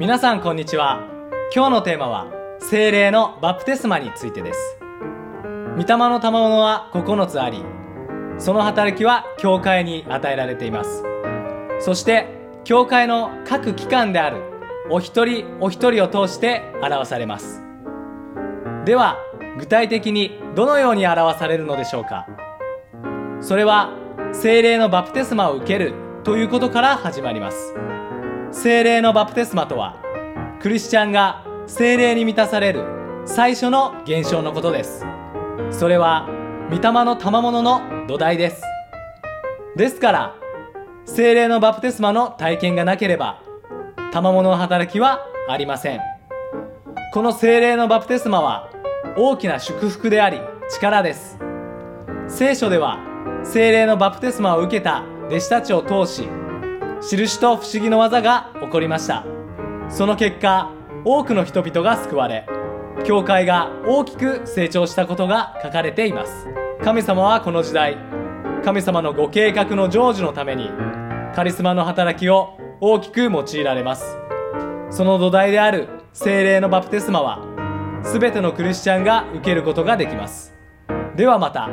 皆さんこんにちは。今日のテーマは精霊のバプテスマについてです。御霊の賜物は9つありその働きは教会に与えられています。そして教会の各機関であるお一人お一人を通して表されます。では具体的にどのように表されるのでしょうか。それは精霊のバプテスマを受けるということから始まります。精霊のバプテスマとはクリスチャンが精霊に満たされる最初の現象のことです。それは御霊の賜物の土台です。ですから精霊のバプテスマの体験がなければ賜物の働きはありません。この精霊のバプテスマは大きな祝福であり力です。聖書では精霊のバプテスマを受けた弟子たちを通し印と不思議の技が起こりました。その結果多くの人々が救われ教会が大きく成長したことが書かれています。神様はこの時代神様のご計画の成就のためにカリスマの働きを大きく用いられます。その土台である精霊のバプテスマは全てのクリスチャンが受けることができます。ではまた。